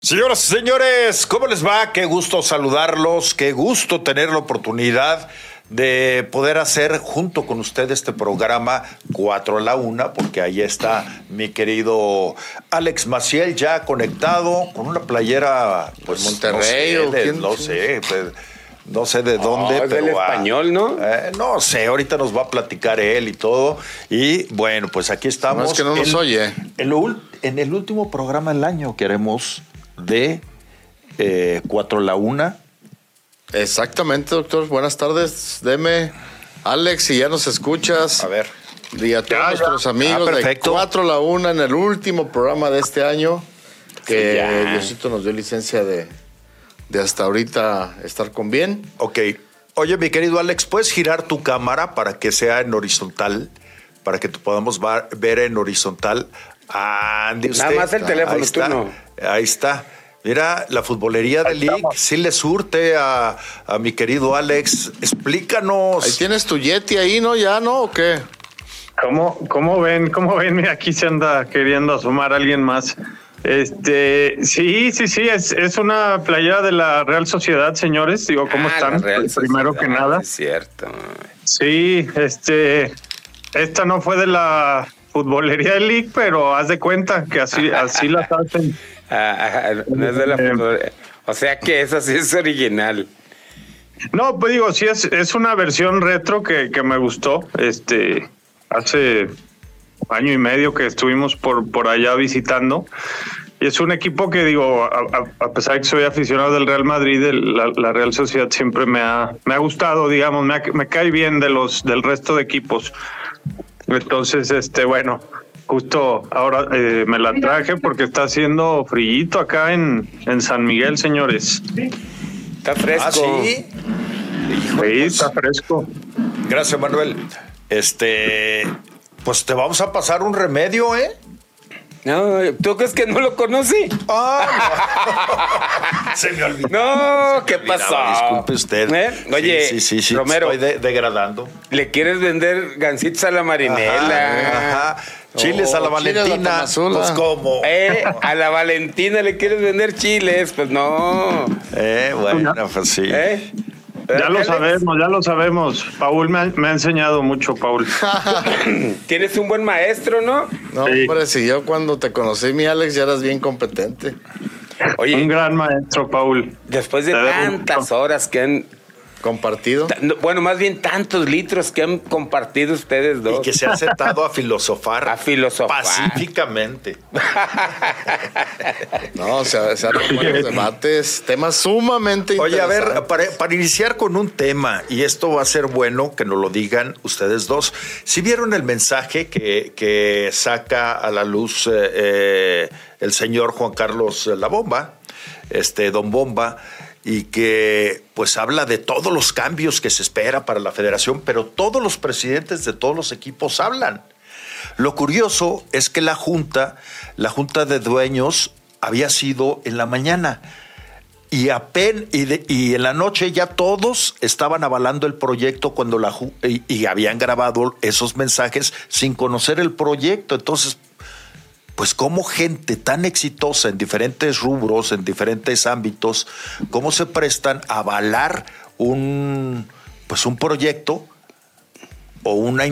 Señoras y señores, ¿cómo les va? Qué gusto saludarlos, qué gusto tener la oportunidad de poder hacer junto con ustedes este programa 4 a la 1, porque ahí está mi querido Alex Maciel ya conectado con una playera, pues Monterrey no o sé, de, no sé, pues, no sé de dónde, Oh, es pero del ah, español, ¿no? eh, no sé, ahorita nos va a platicar él y todo. Y bueno, pues aquí estamos. No, es que no nos en- oye. En, lo en el último programa del año que haremos de eh, 4 a la 1. Exactamente, doctor. Buenas tardes. Deme, Alex, si ya nos escuchas. A ver. Y a todos nuestros amigos Ah, de perfecto. 4 a la 1 en el último programa de este año. Que Sí. Diosito nos dio licencia de, de hasta ahorita estar con bien. Ok. Oye, mi querido Alex, ¿puedes girar tu cámara para que sea en horizontal? Para que te podamos ver en horizontal. Ande Nada usted. más el teléfono, tú no. Ahí está. Mira, la futbolería de League sí le surte a, a mi querido Alex. Explícanos. Ahí tienes tu Yeti ahí, ¿no? ¿Ya no? ¿O qué? ¿Cómo, ¿Cómo ven? ¿Cómo ven? Mira, aquí se anda queriendo asomar alguien más. Este, sí, sí, sí, es, es una playera de la Real Sociedad, señores. Digo, ¿cómo Ah, están? Real Primero que nada. Es cierto. Sí, este, esta no fue de la futbolería de League, pero haz de cuenta que así, así las hacen. Ah, no es de la Eh, O sea que esa sí es original. No, pues digo, sí es, es una versión retro que, que me gustó. Este, hace año y medio que estuvimos por, por allá visitando. Y es un equipo que digo, a, a- a pesar de que soy aficionado del Real Madrid, el- la, la Real Sociedad siempre me ha, me ha gustado, digamos, me, ha- me cae bien de los del resto de equipos. Entonces, este, bueno, justo ahora eh, me la traje porque está haciendo frillito acá en, en San Miguel, señores. Está fresco. Ah, sí. Hijo, Sí, pues, está fresco. Gracias, Manuel. Este, pues te vamos a pasar un remedio, ¿eh? No, ¿tú crees que no lo conocí? Ah, no. Se me olvidó. No, ¿qué pasó? Disculpe usted. ¿Eh? Oye, sí, sí, sí, Romero, estoy de- degradando. ¿le quieres vender gancitos a la marinela? Ajá, ajá. Chiles a la Oh, chiles a la Valentina. Pues cómo. Eh, a la Valentina le quieres vender chiles, pues no. Eh, bueno, pues sí. ¿Eh? Ya lo Alex? sabemos, ya lo sabemos. Paul me ha, me ha enseñado mucho, Paul. Tienes un buen maestro, ¿no? No, Sí. hombre, si yo cuando te conocí, mi Alex, ya eras bien competente. Un Oye, gran maestro, Paul. después de tantas horas que han Compartido. Bueno, más bien tantos litros que han compartido ustedes Y dos. que se ha sentado a filosofar. A filosofar. Pacíficamente. No, se, se harán buenos debates, temas sumamente Oye, a ver, para, para iniciar con un tema, y esto va a ser bueno que nos lo digan ustedes dos. Si vieron el mensaje que, que saca a la luz eh, eh, el señor Juan Carlos La Bomba, este Don Bomba, y que pues habla de todos los cambios que se espera para la federación, pero todos los presidentes de todos los equipos hablan. Lo curioso es que la junta, la junta de dueños, había sido en la mañana. Y, apen, y, y en la noche ya todos estaban avalando el proyecto cuando la y, y habían grabado esos mensajes sin conocer el proyecto. Entonces, pues cómo gente tan exitosa en diferentes rubros, en diferentes ámbitos, cómo se prestan a avalar un pues un proyecto o una,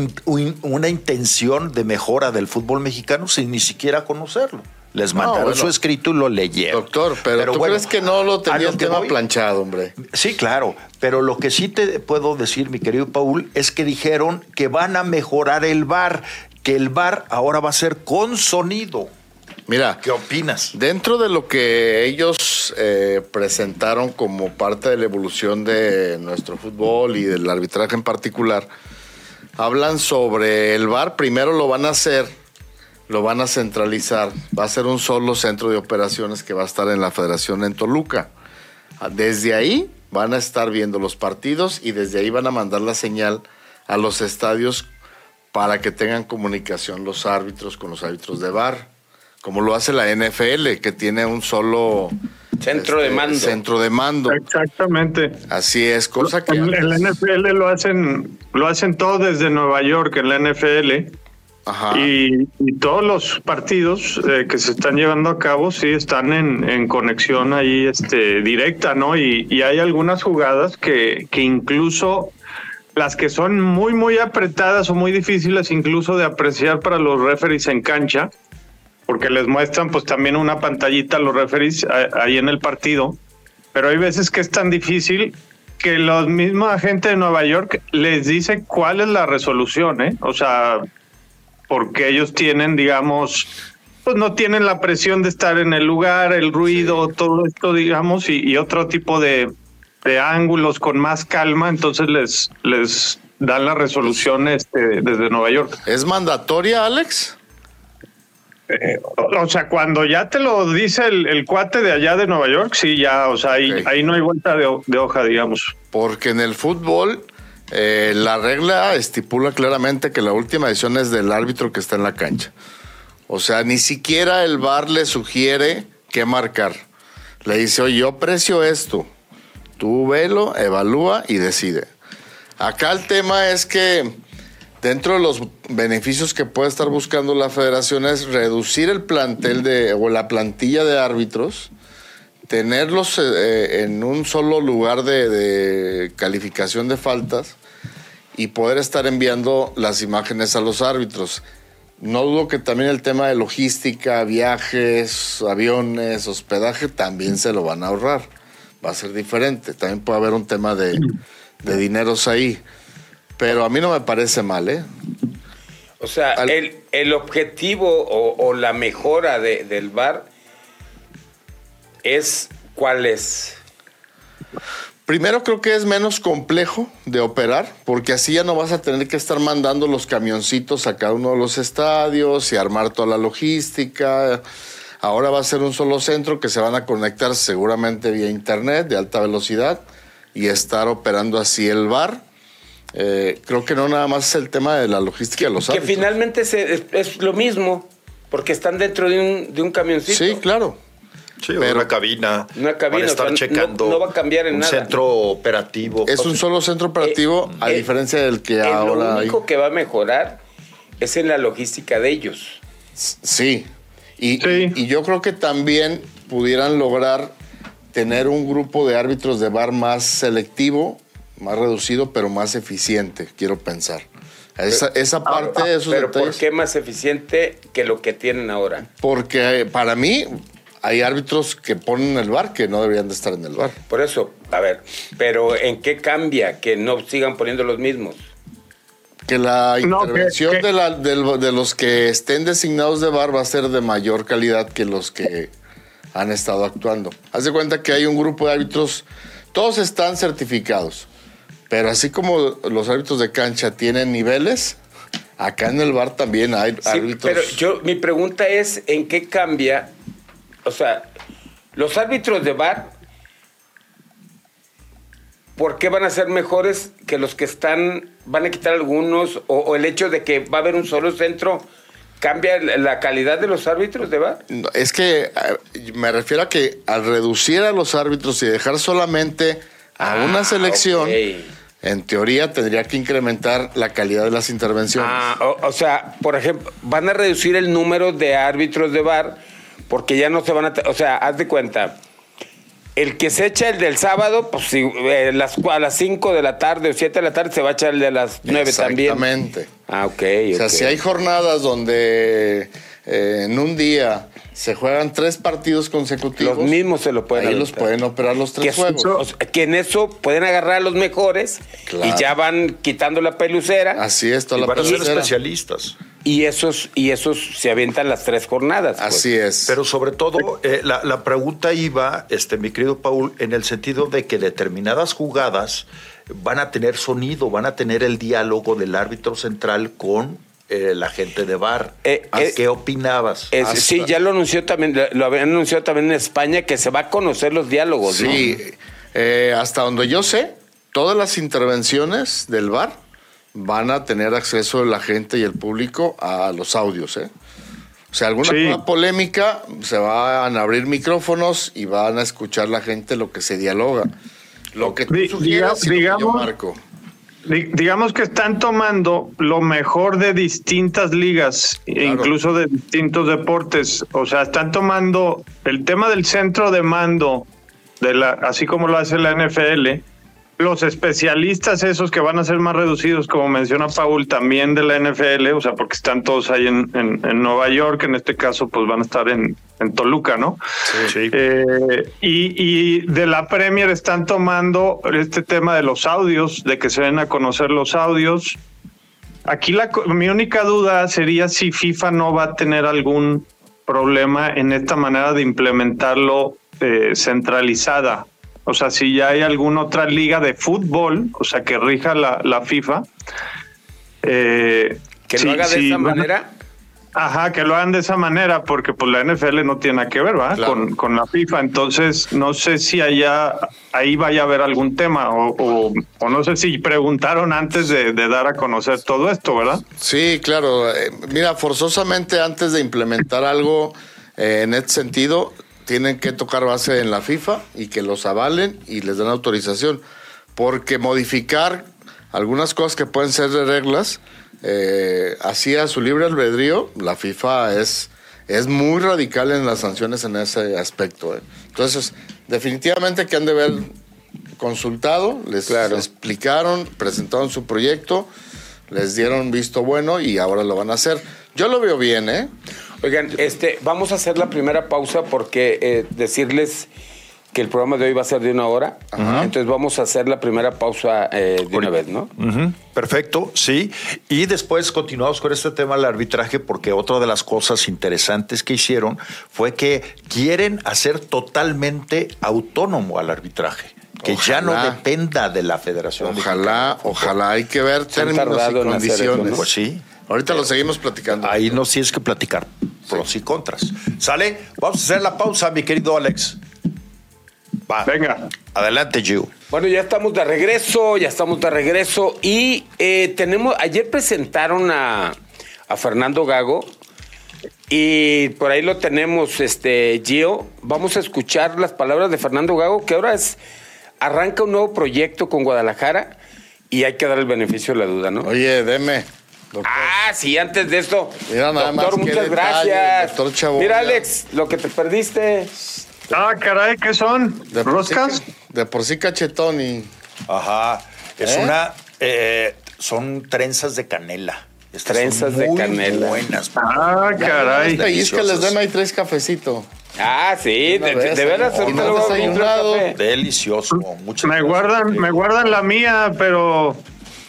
una intención de mejora del fútbol mexicano sin ni siquiera conocerlo. Les No, mandaron bueno. su escrito y lo leyeron. Doctor, pero, ¿tú bueno, crees que no lo tenía el tema voy- planchado, hombre? Sí, claro, pero lo que sí te puedo decir, mi querido Paul, es que dijeron que van a mejorar el bar, que el bar ahora va a ser con sonido. Mira, ¿Qué opinas? dentro de lo que ellos eh, presentaron como parte de la evolución de nuestro fútbol y del arbitraje en particular, hablan sobre el bar. Primero lo van a hacer, lo van a centralizar. Va a ser un solo centro de operaciones que va a estar en la Federación en Toluca. Desde ahí van a estar viendo los partidos y desde ahí van a mandar la señal a los estadios para que tengan comunicación los árbitros con los árbitros de bar, como lo hace la NFL, que tiene un solo Centro de este, mando. Centro de mando. Exactamente. Así es, cosa que En, en la NFL lo hacen, lo hacen todo desde Nueva York, en la NFL. Ajá. Y, todos los partidos eh, que se están llevando a cabo sí están en, en conexión ahí este, directa, ¿no? Y, y hay algunas jugadas que, que incluso las que son muy, muy apretadas o muy difíciles incluso de apreciar para los referees en cancha, porque les muestran pues también una pantallita a los referees ahí en el partido, pero hay veces que es tan difícil que los mismos agentes de Nueva York les dice cuál es la resolución, ¿eh? O sea, porque ellos tienen, digamos, pues no tienen la presión de estar en el lugar, el ruido, todo esto, digamos, y otro tipo de, de ángulos con más calma, entonces les, les dan la resolución este, desde Nueva York. ¿Es mandatoria, Alex? Eh, o sea, cuando ya te lo dice el, cuate de allá de Nueva York, sí, ya, o sea, ahí, ahí no hay vuelta de, hoja, digamos. Porque en el fútbol eh, la regla estipula claramente que la última decisión es del árbitro que está en la cancha. O sea, ni siquiera el VAR le sugiere qué marcar. Le dice, oye, yo aprecio esto. Tú velo, evalúa y decide. Acá el tema es que dentro de los beneficios que puede estar buscando la federación es reducir el plantel de, o la plantilla de árbitros, tenerlos eh, en un solo lugar de, calificación de faltas y poder estar enviando las imágenes a los árbitros. No dudo que también el tema de logística, viajes, aviones, hospedaje, también se lo van a ahorrar va a ser diferente. También puede haber un tema de, dineros ahí. Pero a mí no me parece mal, ¿eh? O sea, el, objetivo o, la mejora del bar es cuál es. Primero creo que es menos complejo de operar, porque así ya no vas a tener que estar mandando los camioncitos a cada uno de los estadios y armar toda la logística. Ahora va a ser un solo centro que se van a conectar seguramente vía internet de alta velocidad y estar operando así el bar. Eh, creo que no nada más es el tema de la logística de los Que finalmente es, lo mismo, porque están dentro de un, de un camioncito. Sí, claro. Sí, pero, una cabina. Una cabina. Para estar checando. No, va a cambiar en un nada. centro operativo. Es un solo centro operativo, eh, a eh, diferencia del que ahora. Lo único que va a mejorar es en la logística de ellos. Sí, y, yo creo que también pudieran lograr tener un grupo de árbitros de bar más selectivo, más reducido, pero más eficiente, quiero pensar. Esa, esa parte de esos Pero ¿por qué más eficiente que lo que tienen ahora? Porque eh, para mí hay árbitros que ponen el bar que no deberían de estar en el bar. Por eso, a ver, pero ¿en qué cambia que no sigan poniendo los mismos? Que la intervención De, la, de, los que estén designados de bar va a ser de mayor calidad que los que han estado actuando. Haz de cuenta que hay un grupo de árbitros, todos están certificados, pero así como los árbitros de cancha tienen niveles, acá en el bar también hay árbitros. Pero yo, mi pregunta es, ¿en qué cambia? O sea, los árbitros de bar ¿por qué van a ser mejores que los que están, van a quitar algunos? O, el hecho de que va a haber un solo centro cambia la calidad de los árbitros de VAR? Es que me refiero a que al reducir a los árbitros y dejar solamente a ah, una selección, en teoría tendría que incrementar la calidad de las intervenciones. Ah, o, o, sea, por ejemplo, van a reducir el número de árbitros de VAR porque ya no se van a... O sea, haz de cuenta el que se echa el del sábado, pues si, eh, las, a las 5 de la tarde o 7 de la tarde se va a echar el de las 9 también. Exactamente. Ah, ok. O sea, si hay jornadas donde eh, en un día se juegan tres partidos consecutivos. Los mismos se lo pueden Ahí los pueden operar los tres juegos. que en eso pueden agarrar a los mejores y ya van quitando la pelucera. Así es, toda y la van a ser especialistas. Y esos, y esos se avientan las tres jornadas. Pues. Así es. Pero sobre todo, eh, la, la, pregunta iba, este, mi querido Paul, en el sentido de que determinadas jugadas van a tener sonido, van a tener el diálogo del árbitro central con eh, la gente de bar. Eh, ¿Qué opinabas? sí, ya lo anunció también, lo habían anunciado también en España que se va a conocer los diálogos. Sí, hasta donde yo sé, todas las intervenciones del bar van a tener acceso la gente y el público a los audios. ¿eh? O sea, alguna polémica, se van a abrir micrófonos y van a escuchar la gente lo que se dialoga. Lo que tú sugieras, digamos, Marco. Digamos que están tomando lo mejor de distintas ligas, incluso de distintos deportes. O sea, están tomando el tema del centro de mando, de la, así como lo hace la NFL, los especialistas esos que van a ser más reducidos, como menciona Paul, también de la NFL, o sea, porque están todos ahí en, en, Nueva York, en este caso, pues van a estar en, en Toluca, ¿no? Sí. Eh, y, y, de la Premier están tomando este tema de los audios, de que se den a conocer los audios. Aquí la, mi única duda sería si FIFA no va a tener algún problema en esta manera de implementarlo eh, centralizada o sea, si ya hay alguna otra liga de fútbol, o sea, que rija la, la FIFA. Eh, que lo haga de esa manera. Ajá, que lo hagan de esa manera, porque pues la NFL no tiene nada que ver, ¿verdad? Con, con, la FIFA. Entonces, no sé si allá, ahí vaya a haber algún tema, o, o, no sé si preguntaron antes de, dar a conocer todo esto, ¿verdad? Sí, claro. Eh, mira, forzosamente antes de implementar algo eh, en este sentido, tienen que tocar base en la FIFA y que los avalen y les den autorización. Porque modificar algunas cosas que pueden ser de reglas, eh, así a su libre albedrío, la FIFA es, es muy radical en las sanciones en ese aspecto. Eh. Entonces, definitivamente que han de haber consultado, les, explicaron, presentaron su proyecto, les dieron visto bueno y ahora lo van a hacer. Yo lo veo bien, ¿eh? Oigan, este, vamos a hacer la primera pausa porque eh, decirles que el programa de hoy va a ser de una hora. Entonces vamos a hacer la primera pausa eh, de una vez, ¿no? Perfecto, sí. Y después continuamos con este tema del arbitraje porque otra de las cosas interesantes que hicieron fue que quieren hacer totalmente autónomo al arbitraje. Que ya no dependa de la federación. Ojalá, ojalá. Hay que ver términos y condiciones. Pues sí. Ahorita lo seguimos platicando. Ahí no tienes que platicar pros y contras. ¿Sale? Vamos a hacer la pausa, mi querido Alex. Va. Venga. Adelante, Gio. Bueno, ya estamos de regreso, ya estamos de regreso. Y eh, tenemos, ayer presentaron a, Fernando Gago. Y por ahí lo tenemos, este, Gio. Vamos a escuchar las palabras de Fernando Gago, que ahora es, arranca un nuevo proyecto con Guadalajara y hay que dar el beneficio de la duda, ¿no? Oye, deme. Ah, sí, antes de esto. Mira, nada doctor, muchas gracias. Doctor Mira, Alex, lo que te perdiste. Ah, caray, ¿qué son? De ¿Roscas? de por sí cachetón y. Ajá. Es ¿Eh? una. Eh, son trenzas de canela. trenzas de canela. buenas. Ah, caray. Y es que les den ahí tres cafecitos. Ah, sí, de, de, veras, Delicioso. Muchas me guardan, me guardan la mía, pero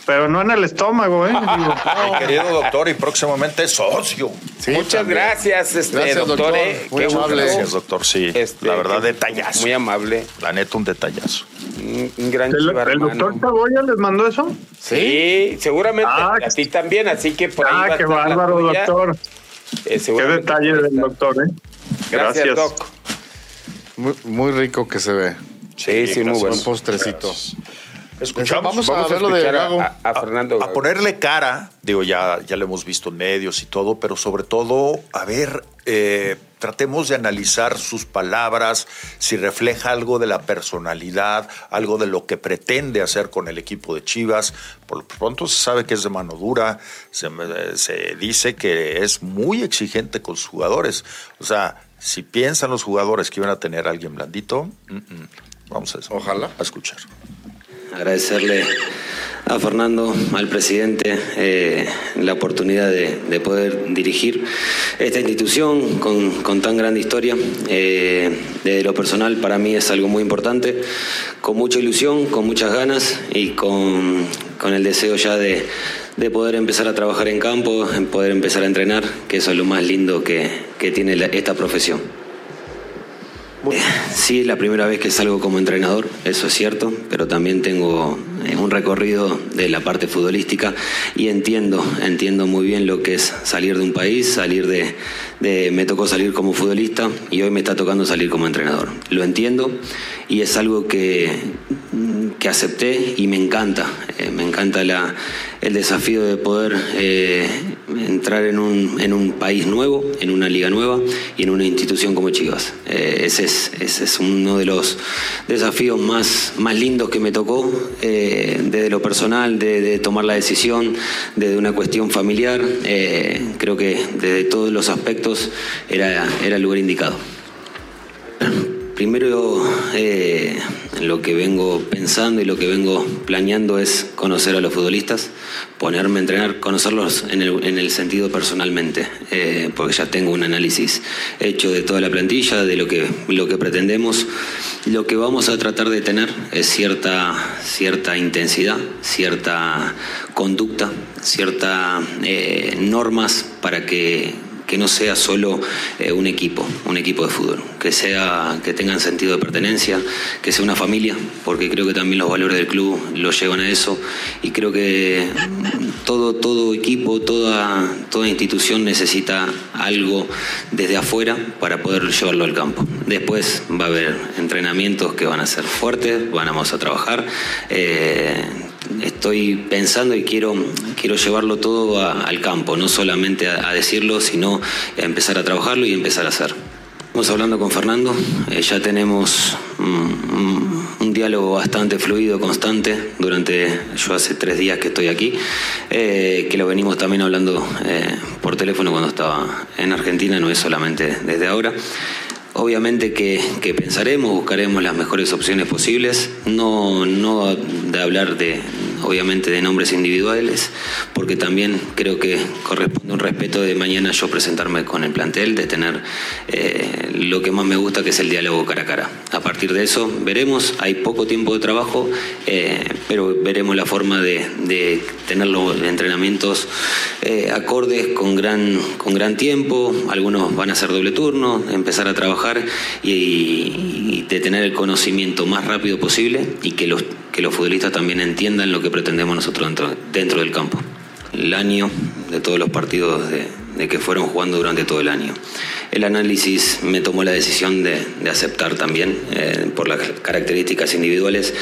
pero no en el estómago, ¿eh? Mi querido doctor y próximamente socio. Muchas gracias, este, doctor. ¿eh? Muy amable. Gracias, doctor. Sí, este, la verdad, detallazo. Muy amable. La neta, un detallazo. Un, gran ¿El, ¿El doctor Caboya les mandó eso? Sí, seguramente. Ah, a ti también, así que por ahí Ah, qué bárbaro, doctor. Eh, qué detalle del doctor, ¿eh? Gracias, doc. Muy, muy, rico que se ve. Sí, sí, muy bueno. Un postrecito. Escuchamos, vamos, a, verlo de a, Fernando. A, ponerle cara, digo, ya, ya lo hemos visto en medios y todo, pero sobre todo, a ver, eh, tratemos de analizar sus palabras, si refleja algo de la personalidad, algo de lo que pretende hacer con el equipo de Chivas. Por lo pronto se sabe que es de mano dura, se, se dice que es muy exigente con sus jugadores. O sea, si piensan los jugadores que iban a tener a alguien blandito, vamos a, Ojalá. a escuchar agradecerle a Fernando, al presidente, eh, la oportunidad de, poder dirigir esta institución con, tan grande historia. Eh, desde lo personal, para mí es algo muy importante, con mucha ilusión, con muchas ganas y con, el deseo ya de, poder empezar a trabajar en campo, poder empezar a entrenar, que eso es lo más lindo que, tiene esta profesión. Sí, es la primera vez que salgo como entrenador, eso es cierto, pero también tengo eh, un recorrido de la parte futbolística y entiendo, entiendo muy bien lo que es salir de un país, salir de, me tocó salir como futbolista y hoy me está tocando salir como entrenador. Lo entiendo y es algo que, que acepté y me encanta, eh, me encanta el desafío de poder... Eh, entrar en un, en un país nuevo, en una liga nueva y en una institución como Chivas. Eh, ese, es, ese es uno de los desafíos más, más lindos que me tocó, eh, desde lo personal, de, tomar la decisión, desde una cuestión familiar. Eh, creo que desde todos los aspectos era, era el lugar indicado. Primero, lo que vengo pensando y lo que vengo planeando es conocer a los futbolistas, ponerme a entrenar, conocerlos en el, sentido personalmente, eh, porque ya tengo un análisis hecho de toda la plantilla, de lo que, lo que pretendemos. Lo que vamos a tratar de tener es cierta, cierta intensidad, cierta conducta, ciertas eh, normas para que que no sea solo eh, un equipo, un equipo de fútbol, que sea que tengan sentido de pertenencia, que sea una familia, porque creo que también los valores del club lo llevan a eso y creo que todo todo equipo, toda toda institución necesita algo desde afuera para poder llevarlo al campo. Después va a haber entrenamientos que van a ser fuertes, vamos a trabajar eh, estoy pensando y quiero, quiero llevarlo todo al campo, no solamente a, decirlo, sino a empezar a trabajarlo y empezar a hacer. Estamos hablando con Fernando, eh, ya tenemos un, diálogo bastante fluido, constante, durante, yo hace tres días que estoy aquí, eh, que lo venimos también hablando eh, por teléfono cuando estaba en Argentina, no es solamente desde ahora. Obviamente que, pensaremos, buscaremos las mejores opciones posibles, no, no de hablar de, obviamente de nombres individuales, porque también creo que corresponde un respeto de mañana yo presentarme con el plantel, de tener eh, lo que más me gusta, que es el diálogo cara a cara. A partir de eso veremos, hay poco tiempo de trabajo, eh, pero veremos la forma de, tener los entrenamientos eh, acordes con gran, con gran tiempo, algunos van a hacer doble turno, empezar a trabajar y, de tener el conocimiento más rápido posible y que los, que los futbolistas también entiendan lo que pretendemos nosotros dentro, dentro del campo. El año de todos los partidos de, de que fueron jugando durante todo el año. El análisis me tomó la decisión de, aceptar también eh, por las características individuales.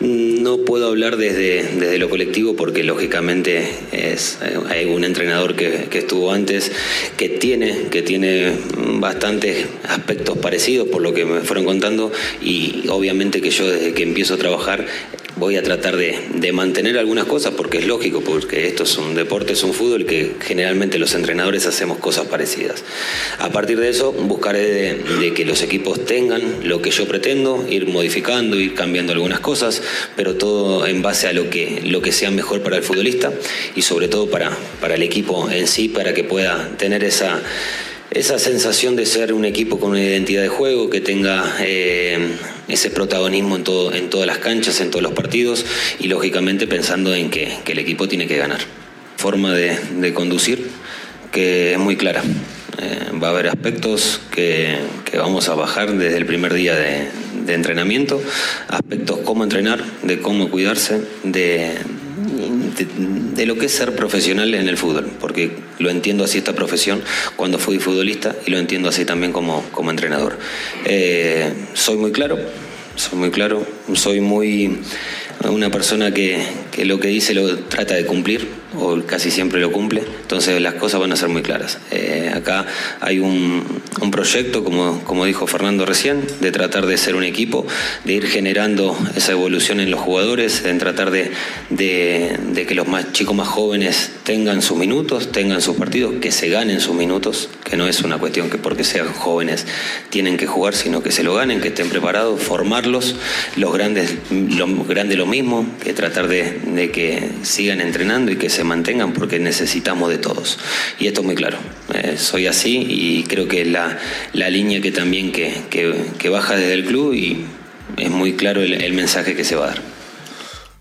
No puedo hablar desde, desde lo colectivo porque lógicamente es, eh, hay un entrenador que, estuvo antes que tiene, que tiene bastantes aspectos parecidos por lo que me fueron contando y obviamente que yo desde que empiezo a trabajar voy a tratar de, mantener algunas cosas porque es lógico, porque esto es un deporte, es un fútbol que generalmente los entrenadores hacemos cosas parecidas. A partir de eso buscaré de, que los equipos tengan lo que yo pretendo, ir modificando, ir cambiando algunas cosas, pero todo en base a lo que, lo que sea mejor para el futbolista y sobre todo para, para el equipo en sí, para que pueda tener esa esa sensación de ser un equipo con una identidad de juego, que tenga eh, ese protagonismo en, todo, en todas las canchas, en todos los partidos y lógicamente pensando en que, el equipo tiene que ganar. Forma de, conducir que es muy clara. Eh, va a haber aspectos que, vamos a bajar desde el primer día de, de entrenamiento, aspectos cómo entrenar, de cómo cuidarse, de, de, lo que es ser profesional en el fútbol, porque lo entiendo así esta profesión cuando fui futbolista y lo entiendo así también como, como entrenador. Eh, soy muy claro, soy muy claro, soy muy una persona que, que, lo que dice lo trata de cumplir, o casi siempre lo cumple, entonces las cosas van a ser muy claras. Eh, acá hay un, proyecto, como, como dijo Fernando recién, de tratar de ser un equipo, de ir generando esa evolución en los jugadores, en tratar de, de, de que los más chicos más jóvenes tengan sus minutos, tengan sus partidos, que se ganen sus minutos, que no es una cuestión que porque sean jóvenes tienen que jugar, sino que se lo ganen, que estén preparados, formarlos, los grandes, los grandes lo mismo, que tratar de, de que sigan entrenando y que se mantengan porque necesitamos de todos. Y esto es muy claro. Eh, soy así y creo que es la, la línea que también que, que, baja desde el club y es muy claro el, mensaje que se va a dar.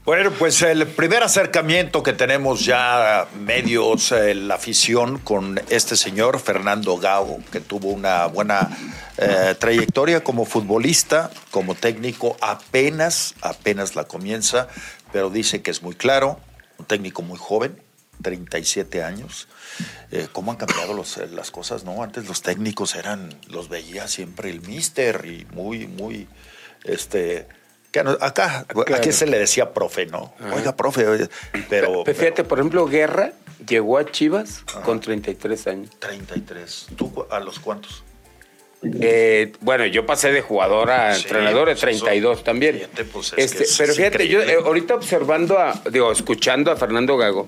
Bueno, pues el primer acercamiento que tenemos ya medios, eh, la afición con este señor, Fernando Gao, que tuvo una buena eh, trayectoria como futbolista, como técnico, apenas, apenas la comienza, pero dice que es muy claro, un técnico muy joven, 37 años. Eh, ¿Cómo han cambiado eh, las cosas? No, antes los técnicos eran, los veía siempre el mister y muy, muy, este, acá, aquí se le decía profe, ¿no? Oiga, profe, oiga, pero, Pero fíjate, por ejemplo, Guerra llegó a Chivas con 33 años. pero 33. ¿Tú a los cuántos? Eh, bueno, yo pasé de jugador a Sí, entrenador de pues eso, 32 también. fíjate, pues es Este, es- pero fíjate, yo increíble. eh, ahorita observando a, digo, escuchando a Fernando Gago,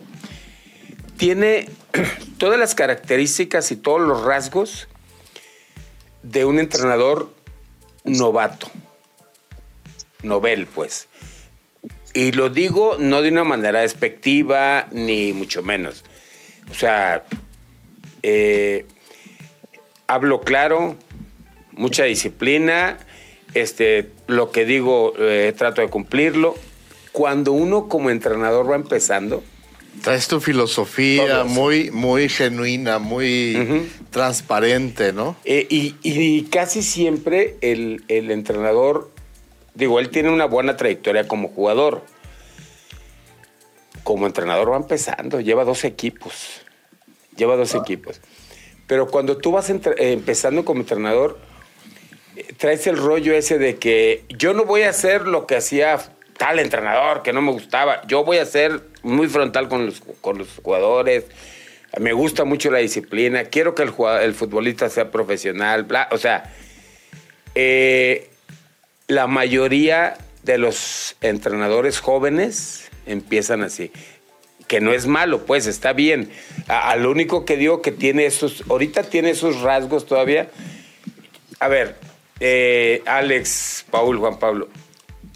tiene todas las características y todos los rasgos de un entrenador novato. Novel, pues. Y lo digo no de una manera despectiva, ni mucho menos. O sea, eh, hablo claro, mucha disciplina, este, lo que digo eh, trato de cumplirlo. Cuando uno como entrenador va empezando, Traes tu filosofía muy, muy genuina, muy transparente, ¿no? eh, y, y casi siempre el, el entrenador, digo, él tiene una buena trayectoria como jugador. Como entrenador va empezando, lleva dos equipos. Lleva dos equipos. Pero cuando tú vas eh, empezando como entrenador, traes el rollo ese de que yo no voy a hacer lo que hacía tal entrenador que no me gustaba. Yo voy a ser muy frontal con los, con los jugadores. Me gusta mucho la disciplina. Quiero que el, jugado- el futbolista sea profesional. bla. O sea, eh, la mayoría de los entrenadores jóvenes empiezan así. Que no es malo, pues está bien. A, a lo único que digo que tiene esos, ahorita tiene esos rasgos todavía. A ver, eh, Alex, Paul, Juan Pablo,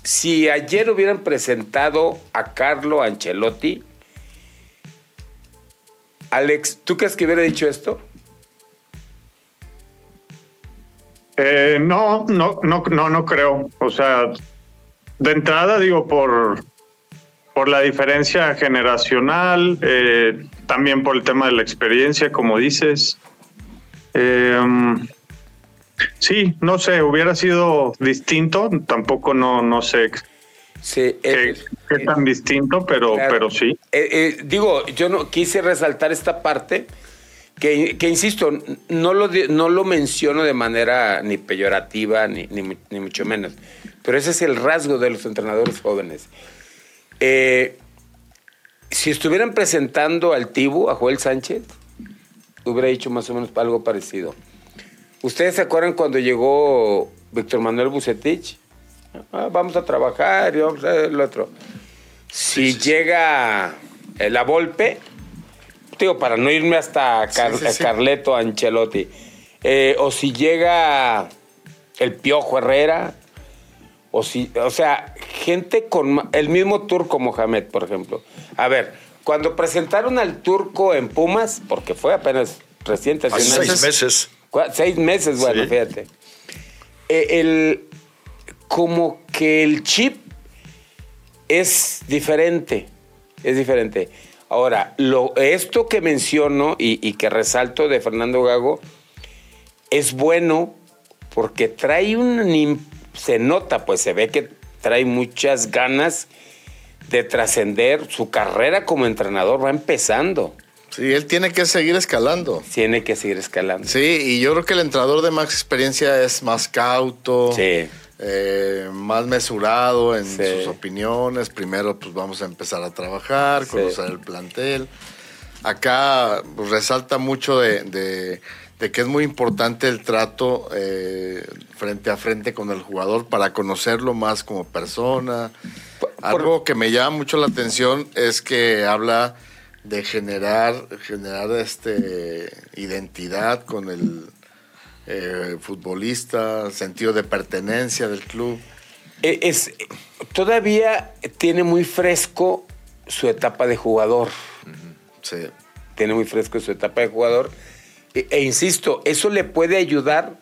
si ayer hubieran presentado a Carlo Ancelotti, Alex, ¿tú crees que hubiera dicho esto? Eh, no, no, no, no, no creo. O sea, de entrada digo por, por la diferencia generacional, eh, también por el tema de la experiencia, como dices. Eh, sí, no sé, hubiera sido distinto. Tampoco no, no sé Sí, qué, eh, qué tan distinto, pero, Claro. pero sí. Eh, eh, digo, yo no quise resaltar esta parte que, que, insisto, no lo, no lo menciono de manera ni peyorativa ni, ni, ni mucho menos, pero ese es el rasgo de los entrenadores jóvenes. Eh, si estuvieran presentando al Tibu, a Joel Sánchez, hubiera dicho más o menos algo parecido. ¿Ustedes se acuerdan cuando llegó Víctor Manuel Bucetich? Ah, vamos a trabajar y vamos a hacer lo otro. Si llega la Volpe, digo, para no irme hasta Car- Sí. Carleto Ancelotti, eh, o si llega el Piojo Herrera, o si, o sea, gente con el mismo turco Mohamed, por ejemplo. A ver, cuando presentaron al turco en Pumas, porque fue apenas reciente, hace seis meses. Seis meses, bueno, Sí. fíjate. Eh, el, como que el chip es diferente. Es diferente. Ahora, lo, esto que menciono y, y que resalto de Fernando Gago es bueno porque trae un. Se nota, pues se ve que trae muchas ganas de trascender. Su carrera como entrenador va empezando. Sí, él tiene que seguir escalando. Tiene que seguir escalando. Sí, y yo creo que el entrenador de más experiencia es más cauto, Sí. eh, más mesurado en Sí. sus opiniones. Primero, pues vamos a empezar a trabajar, Sí. conocer el plantel. Acá pues, resalta mucho de, de- de que es muy importante el trato eh, frente a frente con el jugador para conocerlo más como persona. Por- Algo que me llama mucho la atención es que habla de generar, generar este identidad con el eh, futbolista, sentido de pertenencia del club. Eh, Es, todavía tiene muy fresco su etapa de jugador. Sí. Tiene muy fresco su etapa de jugador. E, e insisto, eso le puede ayudar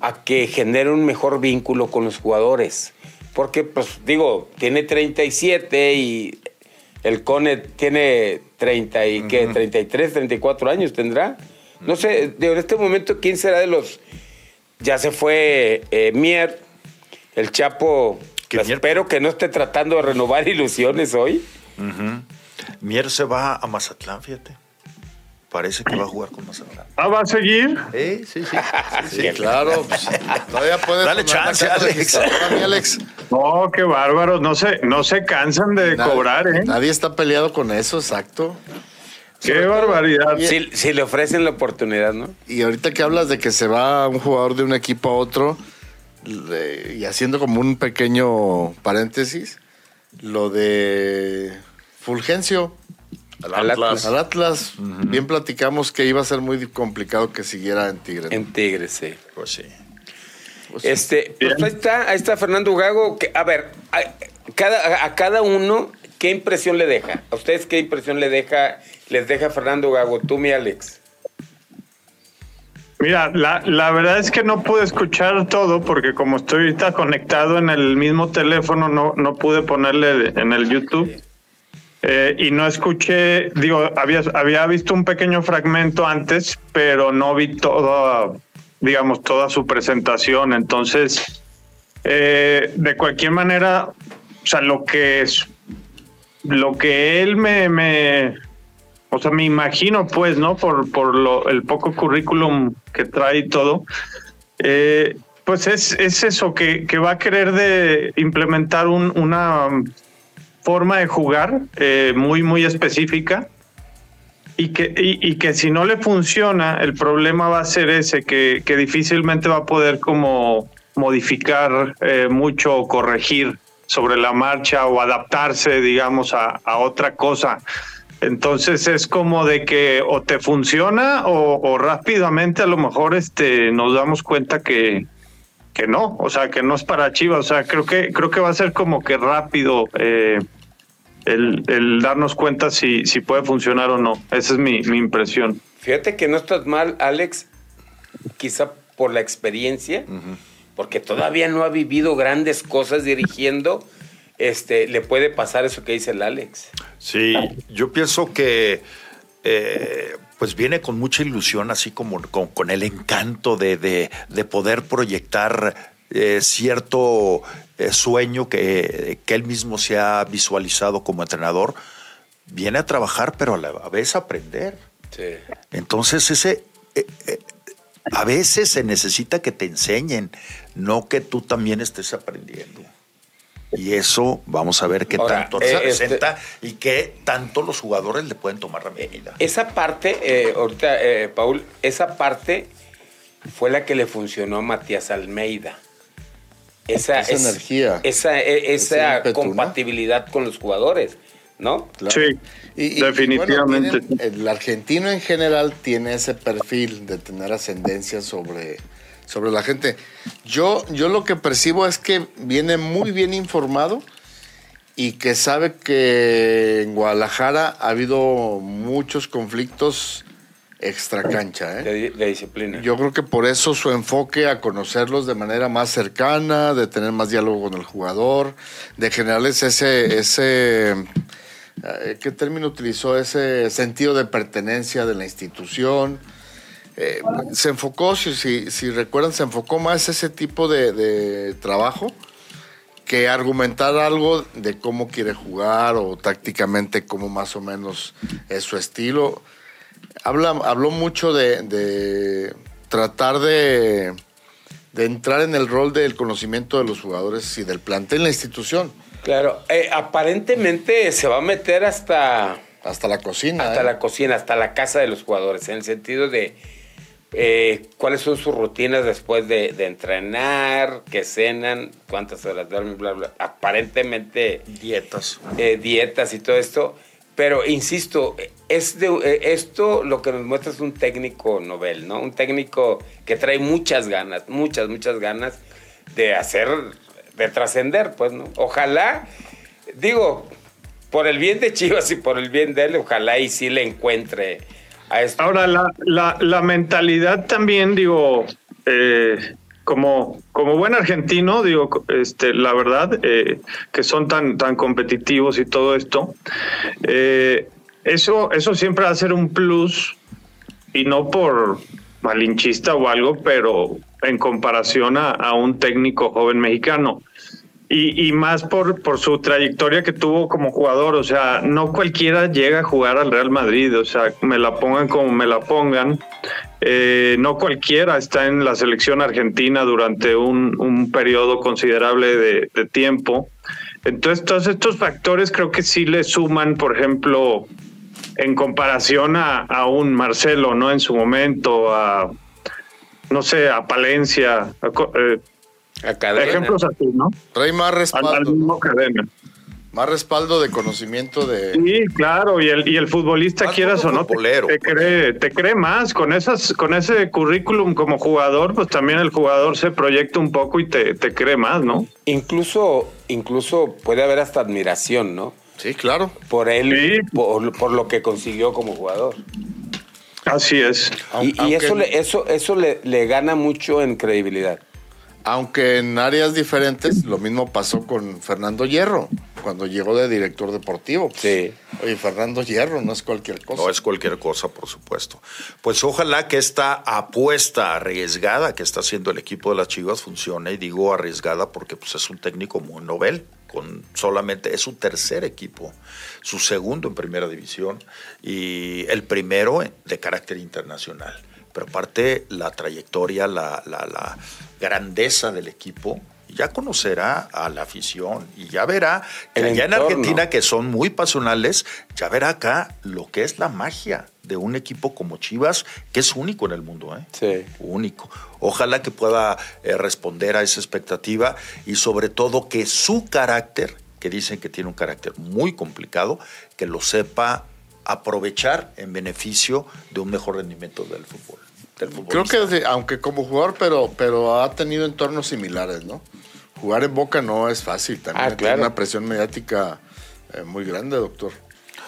a que genere un mejor vínculo con los jugadores. Porque, pues, digo, tiene 37 y el Cone tiene 30 y ¿qué? 33, 34 años tendrá. No sé, de- en este momento, ¿quién será de los...? Ya se fue eh, Mier, el Chapo... Espero que no esté tratando de renovar ilusiones hoy. Mier se va a Mazatlán, fíjate. Parece que va a jugar con Mazatlán. Ah, ¿va a seguir? Sí, sí, sí. Sí, claro. pues, todavía puede Dale chance, Alex. Alex. No, qué bárbaros, no se, no se cansan de Nadie- cobrar, ¿eh? Nadie está peleado con eso, exacto. Qué barbaridad. Si, si le ofrecen la oportunidad, ¿no? Y ahorita que hablas de que se va un jugador de un equipo a otro, le- y haciendo como un pequeño paréntesis, lo de Fulgencio Al Atlas. al Atlas, bien platicamos que iba a ser muy complicado que siguiera en Tigres. En Tigres, sí. Pues sí. Pues, Este, pues ahí está, ahí está Fernando Gago. Que, a ver, a cada, a cada uno, ¿qué impresión le deja? ¿A ustedes qué impresión le deja, les deja Fernando Gago? Tú, mi Alex. Mira, la, la verdad es que no pude escuchar todo porque como estoy ahorita conectado en el mismo teléfono, no, no pude ponerle en el YouTube. Eh, y no escuché, digo, había, había visto un pequeño fragmento antes, pero no vi toda, digamos, toda su presentación. Entonces, eh, de cualquier manera, o sea, lo que es, lo que él me, o sea, me imagino, pues, ¿no? Por, por lo, el poco currículum que trae y todo, eh, pues es, es eso, que, que va a querer de implementar un, una forma de jugar eh, muy, muy específica. Y que, y, que si no le funciona, el problema va a ser ese, que, que difícilmente va a poder como modificar eh, mucho o corregir sobre la marcha o adaptarse, digamos, a, a otra cosa. Entonces es como de que o te funciona o, o rápidamente a lo mejor este nos damos cuenta que, que no, o sea que no es para Chivas, o sea creo que creo que va a ser como que rápido eh, el, el darnos cuenta si, si puede funcionar o no. Esa es mi, mi impresión. Fíjate que no estás mal, Alex, quizá por la experiencia, porque todavía no ha vivido grandes cosas dirigiendo. Este, le puede pasar eso que dice el Alex. Sí, yo pienso que eh, pues viene con mucha ilusión, así como con, con el encanto de, de- de poder proyectar eh, cierto eh, sueño que, que él mismo se ha visualizado como entrenador. Viene a trabajar, pero a la vez a aprender. Sí. Entonces, ese eh, eh, a veces se necesita que te enseñen, no que tú también estés aprendiendo. Y eso vamos a ver qué Ahora, tanto eh, representa y qué tanto los jugadores le pueden tomar la medida. Esa parte, eh, ahorita, eh, Paul, esa parte fue la que le funcionó a Matías Almeida. Esa, Esa energía. Esa, e- esa ímpetu, ¿no? compatibilidad con los jugadores, ¿no? Claro. Sí, Y- y- y definitivamente. bueno, tienen- el argentino en general tiene ese perfil de tener ascendencia sobre, sobre la gente. Yo, yo lo que percibo es que viene muy bien informado y que sabe que en Guadalajara ha habido muchos conflictos extra cancha. ¿eh? De, de disciplina. Yo creo que por eso su enfoque a conocerlos de manera más cercana, de tener más diálogo con el jugador, de generarles ese, ese eh, ¿qué término utilizó? Ese sentido de pertenencia de la institución. Eh, se enfocó, si, si, si recuerdan, se enfocó más ese tipo de, de trabajo que argumentar algo de cómo quiere jugar o tácticamente cómo más o menos es su estilo. Habla, habló mucho de, de tratar de, de entrar en el rol del conocimiento de los jugadores y del plantel en la institución, Claro, eh, aparentemente se va a meter hasta, hasta la cocina. hasta ¿eh? la cocina, hasta la casa de los jugadores, en el sentido de eh, cuáles son sus rutinas después de, de entrenar, qué cenan, cuántas horas duermen, bla, bla. Aparentemente Dietas. eh, dietas y todo esto. Pero insisto, es de, eh, esto lo que nos muestra es un técnico novel, ¿no? Un técnico que trae muchas ganas, muchas, muchas ganas de hacer, de trascender, pues, ¿no? Ojalá, digo, por el bien de Chivas y por el bien de él, ojalá y sí le encuentre Ahora, la, la, la mentalidad también, digo, eh, como, como buen argentino, digo, este, la verdad, eh, que son tan, tan competitivos y todo esto, eh, eso, eso siempre va a ser un plus, y no por malinchista o algo, pero en comparación a, a un técnico joven mexicano. Y, y más por, por su trayectoria que tuvo como jugador. O sea, no cualquiera llega a jugar al Real Madrid. O sea, me la pongan como me la pongan. Eh, no cualquiera está en la selección argentina durante un, un periodo considerable de, tiempo. Entonces, todos estos factores creo que sí le suman, por ejemplo, en comparación a, a un Marcelo, ¿no? En su momento, a, no sé, a Palencia, a eh, A Cadena. ejemplos así, ¿no? Trae más Al, al respaldo, mismo ¿no? cadena. más respaldo de conocimiento de... Sí, claro, y el, y el futbolista, Más quieras o no, te, te pues. cree, te cree más. Con esas, con ese currículum como jugador, pues también el jugador se proyecta un poco y te, te cree más, ¿no? Incluso, incluso puede haber hasta admiración, ¿no? Sí, claro. Por él, Sí. por, por lo que consiguió como jugador. Así es. Y, eso, le, eso, eso le, le gana mucho en credibilidad. Aunque en áreas diferentes, lo mismo pasó con Fernando Hierro, cuando llegó de director deportivo. Sí. Oye, Fernando Hierro no es cualquier cosa. No es cualquier cosa, por supuesto. Pues ojalá que esta apuesta arriesgada que está haciendo el equipo de las Chivas funcione. Y digo arriesgada porque pues, es un técnico muy novel. Con solamente es su tercer equipo, su segundo en primera división y el primero de carácter internacional. Pero aparte la trayectoria, la, la, la grandeza del equipo, ya conocerá a la afición y ya verá que El allá en entorno. Argentina que son muy pasionales, ya verá acá lo que es la magia de un equipo como Chivas, que es único en el mundo, ¿eh? Sí. Único. Ojalá que pueda eh, responder a esa expectativa y sobre todo que su carácter, que dicen que tiene un carácter muy complicado, que lo sepa aprovechar en beneficio de un mejor rendimiento del fútbol. Del Creo que, aunque como jugador, pero, pero ha tenido entornos similares, ¿no? Jugar en Boca no es fácil, también Ah, tiene una presión mediática eh, muy grande, doctor.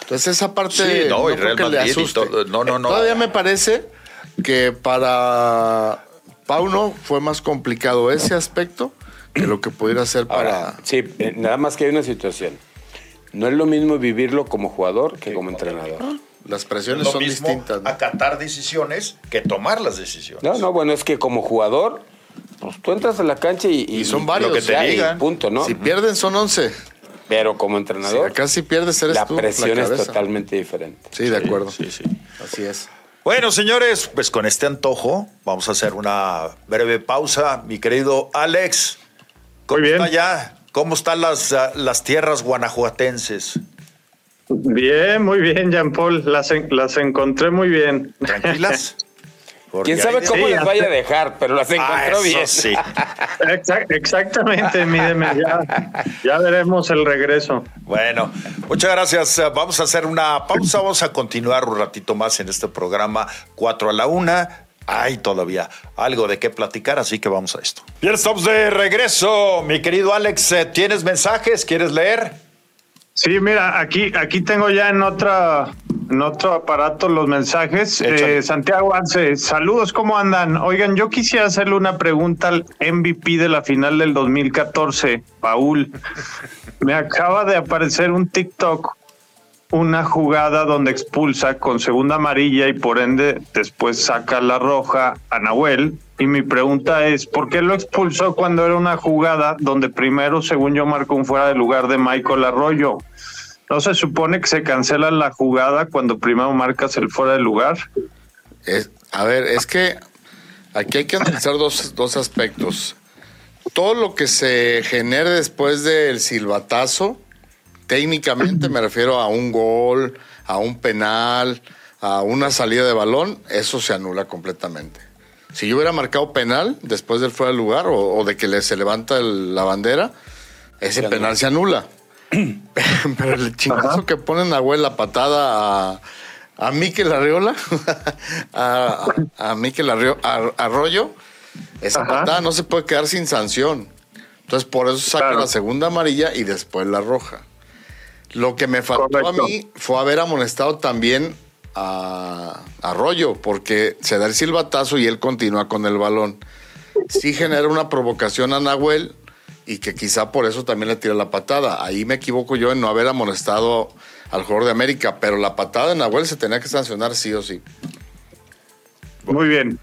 Entonces esa parte Sí, no, y creo que le asuste. todo- no, no, no. Todavía me parece que para Pauno fue más complicado ese aspecto que lo que pudiera ser para... Ahora, sí, eh, nada más que hay una situación. No es lo mismo vivirlo como jugador que como entrenador. Las Es presiones lo son mismo distintas. ¿no? acatar decisiones que tomar las decisiones. No, no, bueno, es que como jugador, pues tú entras a la cancha y, Y son varios. lo que te digan. punto, ¿no? Si pierden son 11. Pero como Si entrenador, acá si pierdes eres la tú, presión es totalmente diferente. Sí, de acuerdo. Sí, sí. Así es. Bueno, señores, pues con este antojo vamos a hacer una breve pausa. Mi querido Alex, ¿cómo Muy bien. está ya? ¿Cómo están las, las tierras guanajuatenses? Bien, muy bien, Jean Paul. Las, en- las encontré muy bien. ¿Tranquilas? Porque Quién sabe de- cómo Sí, les vaya a dejar, pero las Ah, encontró bien. sí. Exac- exactamente, mídeme. Ya, ya veremos el regreso. Bueno, muchas gracias. Vamos a hacer una pausa. Vamos a continuar un ratito más en este programa 4 a la 1. Hay todavía algo de qué platicar, así que vamos a esto. Bien, estamos de regreso. Mi querido Alex, ¿tienes mensajes? ¿Quieres leer? Sí, mira, aquí, aquí tengo ya en otra, en otro aparato los mensajes. Eh, Santiago Arce, saludos, ¿cómo andan? Oigan, yo quisiera hacerle una pregunta al MVP de la final del 2014, Paul. Me acaba de aparecer un TikTok, una jugada donde expulsa con segunda amarilla y por ende después saca la roja a Nahuel. Y mi pregunta es, ¿por qué lo expulsó cuando era una jugada donde primero, según yo, marcó un fuera de lugar de Michael Arroyo? ¿No se supone que se cancela la jugada cuando primero marcas el fuera de lugar? Es- a ver, es que aquí hay que analizar dos, dos aspectos. Todo lo que se genere después del silbatazo, técnicamente me refiero a un gol, a un penal, a una salida de balón, eso se anula completamente. Si yo hubiera marcado penal después del fuera de lugar o, o de que le, se levanta el- la bandera, ese penal se anula. Pero el chingazo que ponen a Nahuel la patada a, a Miquel Arriola, a, a, a Miquel Arrio- Ar- Arroyo, esa Ajá. patada no se puede quedar sin sanción. Entonces, por eso saca Claro. la segunda amarilla y después la roja. Lo que me faltó Correcto. a mí fue haber amonestado también a a Arroyo, porque se da el silbatazo y él continúa con el balón. Sí genera una provocación a Nahuel y que quizá por eso también le tira la patada. Ahí me equivoco yo en no haber amonestado al jugador de América, pero la patada de Nahuel se tenía que sancionar sí o sí. Muy bien.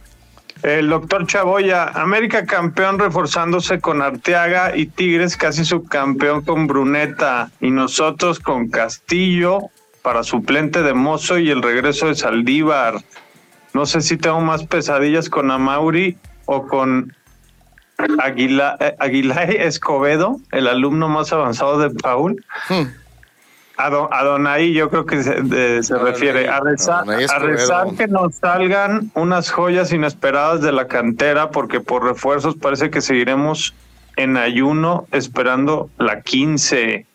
El doctor Chaboya, América campeón reforzándose con Arteaga y Tigres casi subcampeón con Bruneta y nosotros con Castillo para suplente de Mozo y el regreso de Saldívar. No sé si tengo más pesadillas con Amauri o con Aguila, eh, Aguilar Escobedo, el alumno más avanzado de Paul. Hmm. A, don, yo creo que se, refiere a rezar, a rezar que nos salgan unas joyas inesperadas de la cantera, porque por refuerzos parece que seguiremos en ayuno esperando la 15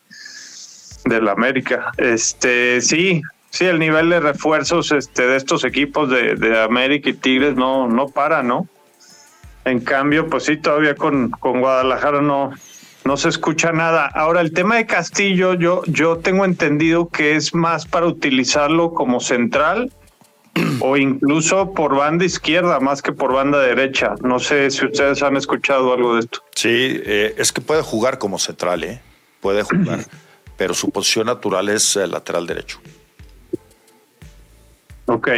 de la América. Este, sí, sí, el nivel de refuerzos este, de estos equipos de, de América y Tigres no, no para, ¿no? En cambio, pues sí, todavía con, con Guadalajara no, no se escucha nada. Ahora, el tema de Castillo, yo, yo tengo entendido que es más para utilizarlo como central o incluso por banda izquierda más que por banda derecha. No sé si ustedes han escuchado algo de esto. Sí, eh, es que puede jugar como central, ¿eh? puede jugar, pero su posición natural es el lateral derecho. Ok.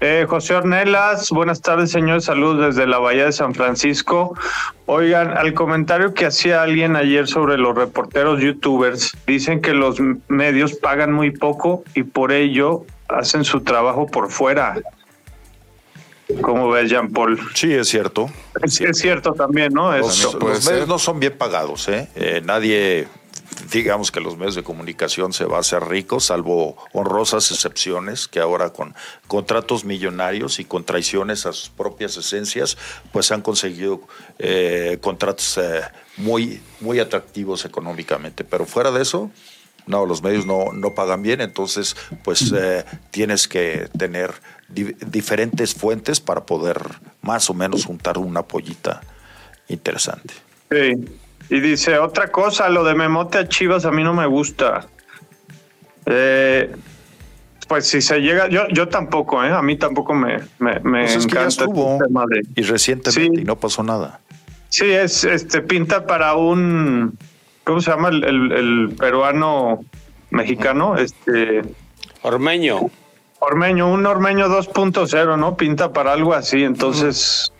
Eh, José Ornelas, buenas tardes, señor. Salud desde la Bahía de San Francisco. Oigan, al comentario que hacía alguien ayer sobre los reporteros youtubers, dicen que los medios pagan muy poco y por ello hacen su trabajo por fuera. ¿Cómo ves, Jean Paul? Sí, es cierto. Es, cierto. también, ¿no? Los, medios no son bien pagados, ¿eh? eh nadie digamos que los medios de comunicación se va a hacer ricos, salvo honrosas excepciones que ahora con contratos millonarios y con traiciones a sus propias esencias, pues han conseguido eh, contratos eh, muy, muy atractivos económicamente. Pero fuera de eso, no, los medios no, no pagan bien, entonces pues eh, tienes que tener diferentes fuentes para poder más o menos juntar una pollita interesante. Sí. Y dice, otra cosa, lo de Memote a Chivas a mí no me gusta. Eh, pues si se llega, yo, yo tampoco, ¿eh? a mí tampoco me, me, pues encanta el tema de... Y recientemente y no pasó nada. Sí, es este pinta para un, ¿cómo se llama? El, el, peruano mexicano, este... Ormeño. Ormeño, un Ormeño 2.0, ¿no? Pinta para algo así, entonces...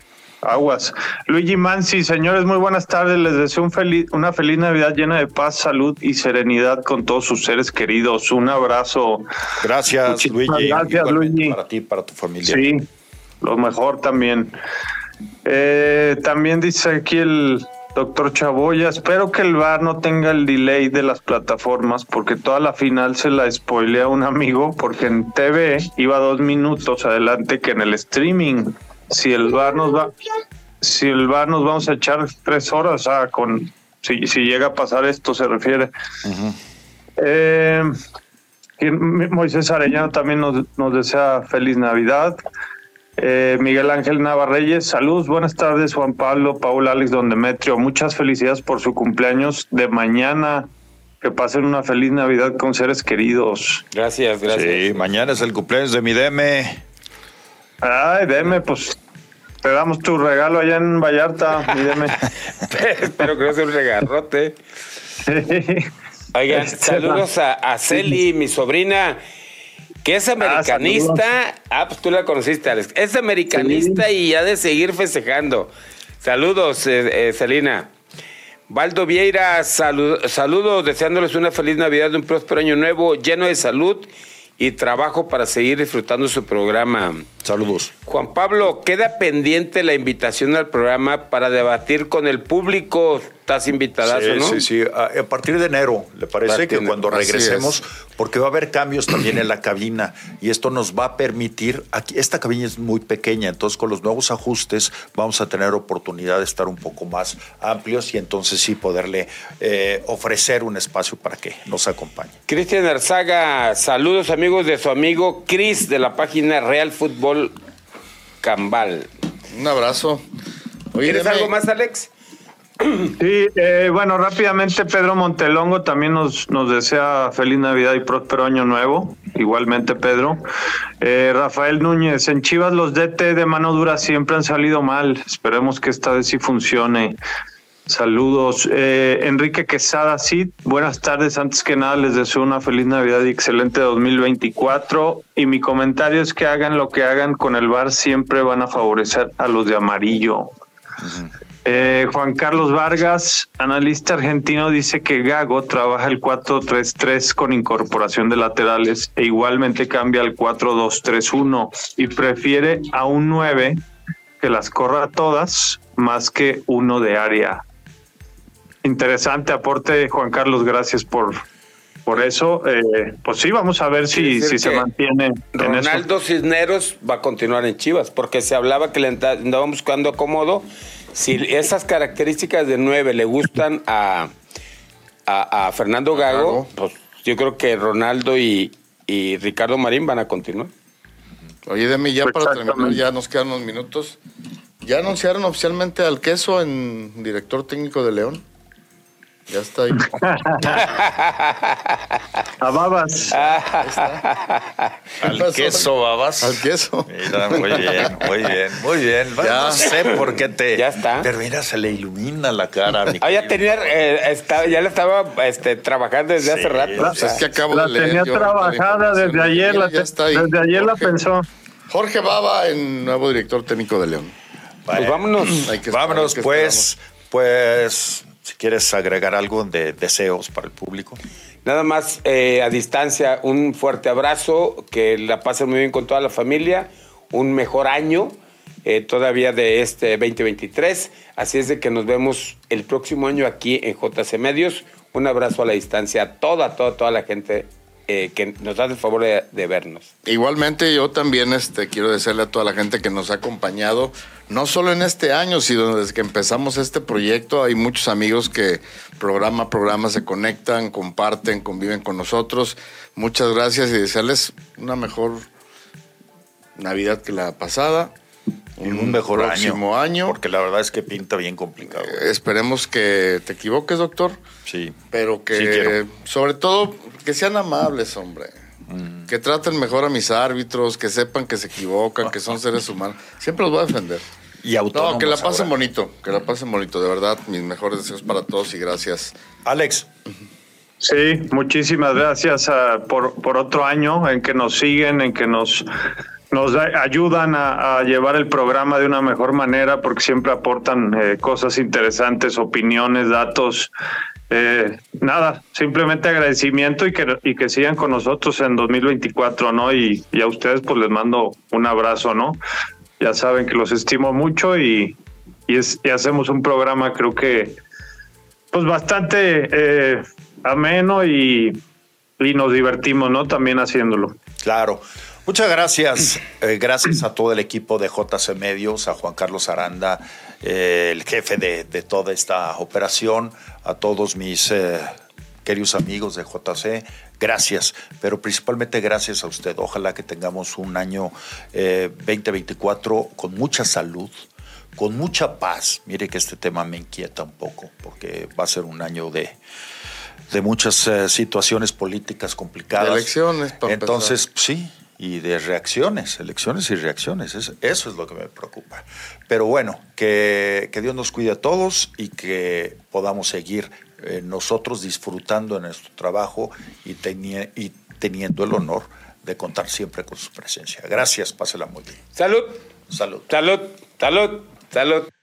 Aguas. Luigi Mansi, señores, muy buenas tardes. Les deseo un feliz, una feliz Navidad llena de paz, salud y serenidad con todos sus seres queridos. Un abrazo. Gracias, Luigi. Gracias, Luigi. Para ti, para tu familia. Sí, lo mejor también. Eh, también dice aquí el doctor Chaboya, espero que el VAR no tenga el delay de las plataformas porque toda la final se la spoilea un amigo porque en TV iba dos minutos adelante que en el streaming si el bar nos va, si el bar nos vamos a echar tres horas, ah, con si, si llega a pasar esto se refiere. Eh, Moisés Arellano también nos, nos desea feliz Navidad. Eh, Miguel Ángel Navarreyes, saludos, buenas tardes, Juan Pablo, Paul, Alex, Don Demetrio, muchas felicidades por su cumpleaños de mañana. Que pasen una feliz Navidad con seres queridos. Gracias, gracias. Sí, mañana es el cumpleaños de mi DM. Ay, deme, pues te damos tu regalo allá en Vallarta, deme. Espero que no sea un regarrote. Oigan, este, saludos a, a Celi, mi sobrina, que es ah, americanista. Ah, pues tú la conociste, Alex. Es americanista y ha de seguir festejando. Saludos, eh, eh, Celina. Valdo Vieira, saludos, deseándoles una feliz Navidad, un próspero año nuevo, lleno de salud y trabajo para seguir disfrutando su programa. Saludos. Juan Pablo, queda pendiente la invitación al programa para debatir con el público estás invitada, sí, ¿no? Sí, sí, a, partir de enero, ¿le parece? Que cuando regresemos, porque va a haber cambios también en la cabina y esto nos va a permitir, aquí esta cabina es muy pequeña, entonces con los nuevos ajustes vamos a tener oportunidad de estar un poco más amplios y entonces sí poderle eh, ofrecer un espacio para que nos acompañe. Cristian Arzaga, saludos amigos de su amigo Cris de la página Real Fútbol Cambal. Un abrazo. ¿Quieres algo más, Alex? Sí, eh, bueno, rápidamente Pedro Montelongo también nos, nos desea feliz Navidad y próspero año nuevo. Igualmente, Pedro. Eh, Rafael Núñez, en Chivas los DT de mano dura siempre han salido mal. Esperemos que esta vez sí funcione. Saludos. Eh, Enrique Quesada, sí, buenas tardes. Antes que nada, les deseo una feliz Navidad y excelente 2024. Y mi comentario es que hagan lo que hagan con el bar, siempre van a favorecer a los de amarillo. Eh, Juan Carlos Vargas, analista argentino, dice que Gago trabaja el 4-3-3 con incorporación de laterales e igualmente cambia al 4-2-3-1 y prefiere a un 9 que las corra todas más que uno de área. Interesante aporte, Juan Carlos, gracias por, por eso. Eh, pues sí, vamos a ver si, si se mantiene. Ronaldo Cisneros va a continuar en Chivas, porque se hablaba que le andaban buscando acomodo. Si esas características de nueve le gustan a, a, Fernando Gago, pues yo creo que Ronaldo y, y Ricardo Marín van a continuar. Oye, Demi, ya para terminar, ya nos quedan unos minutos. ¿Ya anunciaron oficialmente al queso en director técnico de León? Ya está ahí. A babas. Al queso, babas. Al queso. Mira, muy bien, muy bien, muy bien. Ya. No sé por qué te. Ya está. Pero mira, se le ilumina la cara. Mi ah, ya tenía, eh, estaba, ya le estaba este, trabajando desde hace rato. Pues es que acabo la de leer. tenía trabajada desde ayer. La, desde ayer la pensó. Jorge Baba, en nuevo director técnico de León. pues vámonos. vámonos, pues, pues si quieres agregar algo de deseos para el público. Nada más eh, a distancia, un fuerte abrazo, que la pasen muy bien con toda la familia, un mejor año eh, todavía de este 2023. Así es de que nos vemos el próximo año aquí en JC Medios. Un abrazo a la distancia a toda, toda, toda la gente eh, que nos hace el favor de, vernos. Igualmente yo también este, quiero decirle a toda la gente que nos ha acompañado, no solo en este año, sino desde que empezamos este proyecto. Hay muchos amigos que programa a programa se conectan, comparten, conviven con nosotros. Muchas gracias y desearles una mejor Navidad que la pasada. Un, un mejor año, año, Porque la verdad es que pinta bien complicado. Eh, esperemos que te equivoques, doctor. Sí. Pero que, sobre todo, que sean amables, hombre. Mm. Que traten mejor a mis árbitros, que sepan que se equivocan, que son seres humanos. Siempre los voy a defender. Y autónomos No, que la pasen bonito, que la pasen bonito. De verdad, mis mejores deseos para todos y gracias. Alex. Sí, muchísimas gracias ah, por, por otro año en que nos siguen, en que nos nos ayudan a, llevar el programa de una mejor manera porque siempre aportan eh, cosas interesantes, opiniones, datos. Eh, nada, simplemente agradecimiento y que, y que sigan con nosotros en 2024, ¿no? Y, a ustedes pues les mando un abrazo, ¿no? Ya saben que los estimo mucho y, y, es, hacemos un programa creo que pues bastante eh, ameno y, y nos divertimos, ¿no? También haciéndolo. Claro. Muchas gracias. Eh, gracias a todo el equipo de JC Medios, a Juan Carlos Aranda, eh, el jefe de, toda esta operación, a todos mis eh, queridos amigos de JC. Gracias, pero principalmente gracias a usted. Ojalá que tengamos un año 2024 con mucha salud, con mucha paz. Mire que este tema me inquieta un poco, porque va a ser un año de, de muchas situaciones políticas complicadas. elecciones, Entonces, sí, y de reacciones, elecciones y reacciones. Eso, es lo que me preocupa. Pero bueno, que, Dios nos cuide a todos y que podamos seguir eh, nosotros disfrutando de nuestro trabajo y, y teniendo el honor de contar siempre con su presencia. Gracias, pásela muy bien. Salud. Salud. Salud. Salud. Salud.